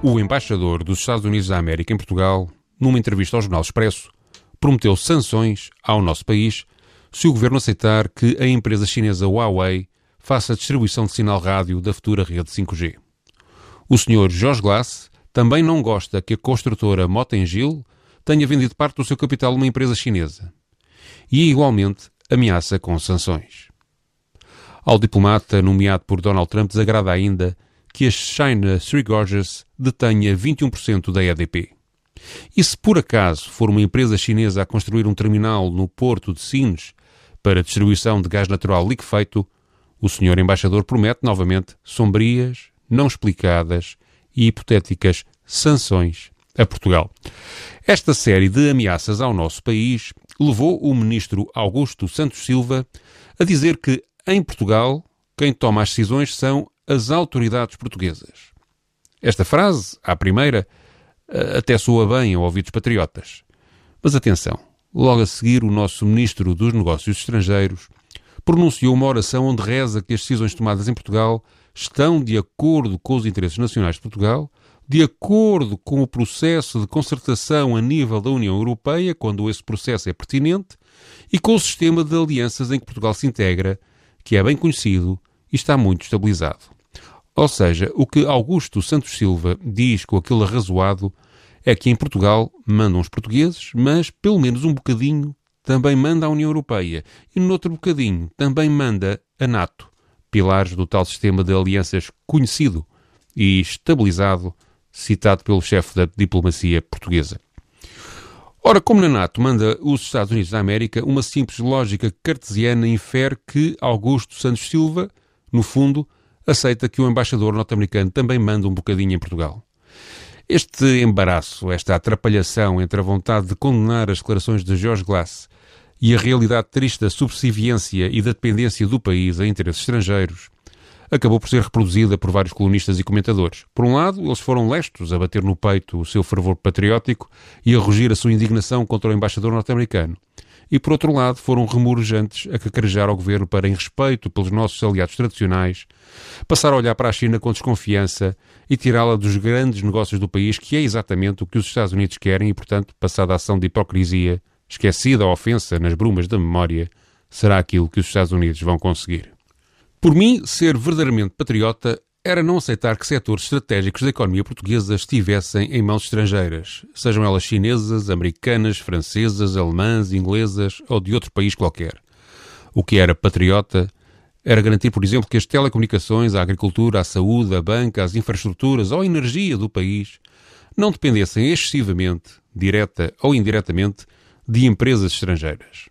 O embaixador dos Estados Unidos da América em Portugal, numa entrevista ao Jornal Expresso, prometeu sanções ao nosso país se o governo aceitar que a empresa chinesa Huawei faça a distribuição de sinal rádio da futura rede 5G. O Sr. Jorge Glass também não gosta que a construtora Motengil tenha vendido parte do seu capital a uma empresa chinesa. E, igualmente, ameaça com sanções. Ao diplomata nomeado por Donald Trump desagrada ainda que a China Three Gorges detenha 21% da EDP. E se por acaso for uma empresa chinesa a construir um terminal no porto de Sines para distribuição de gás natural liquefeito, o senhor embaixador promete novamente sombrias, não explicadas e hipotéticas sanções a Portugal. Esta série de ameaças ao nosso país levou o ministro Augusto Santos Silva a dizer que, em Portugal, quem toma as decisões são as autoridades portuguesas. Esta frase, à primeira, até soa bem ao ouvidos patriotas. Mas atenção, logo a seguir o nosso Ministro dos Negócios Estrangeiros pronunciou uma oração onde reza que as decisões tomadas em Portugal estão de acordo com os interesses nacionais de Portugal, de acordo com o processo de concertação a nível da União Europeia, quando esse processo é pertinente, e com o sistema de alianças em que Portugal se integra, que é bem conhecido e está muito estabilizado. Ou seja, o que Augusto Santos Silva diz com aquele arrazoado é que em Portugal mandam os portugueses, mas pelo menos um bocadinho também manda a União Europeia e no outro bocadinho também manda a NATO, pilares do tal sistema de alianças conhecido e estabilizado, citado pelo chefe da diplomacia portuguesa. Ora, como na NATO manda os Estados Unidos da América, uma simples lógica cartesiana infere que Augusto Santos Silva, no fundo, aceita que o embaixador norte-americano também manda um bocadinho em Portugal. Este embaraço, esta atrapalhação entre a vontade de condenar as declarações de George Glass e a realidade triste da subserviência e da dependência do país a interesses estrangeiros, acabou por ser reproduzida por vários colunistas e comentadores. Por um lado, eles foram lestos a bater no peito o seu fervor patriótico e a rugir a sua indignação contra o embaixador norte-americano e, por outro lado, foram remurejantes a cacarejar ao governo para, em respeito pelos nossos aliados tradicionais, passar a olhar para a China com desconfiança e tirá-la dos grandes negócios do país, que é exatamente o que os Estados Unidos querem e, portanto, passada a ação de hipocrisia, esquecida a ofensa nas brumas da memória, será aquilo que os Estados Unidos vão conseguir. Por mim, ser verdadeiramente patriota era não aceitar que setores estratégicos da economia portuguesa estivessem em mãos estrangeiras, sejam elas chinesas, americanas, francesas, alemãs, inglesas ou de outro país qualquer. O que era patriota era garantir, por exemplo, que as telecomunicações, a agricultura, a saúde, a banca, as infraestruturas ou a energia do país não dependessem excessivamente, direta ou indiretamente, de empresas estrangeiras.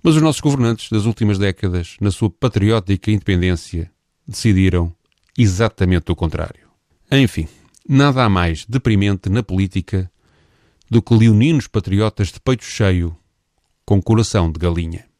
Mas os nossos governantes das últimas décadas, na sua patriótica independência, decidiram exatamente o contrário. Enfim, nada há mais deprimente na política do que leoninos patriotas de peito cheio com coração de galinha.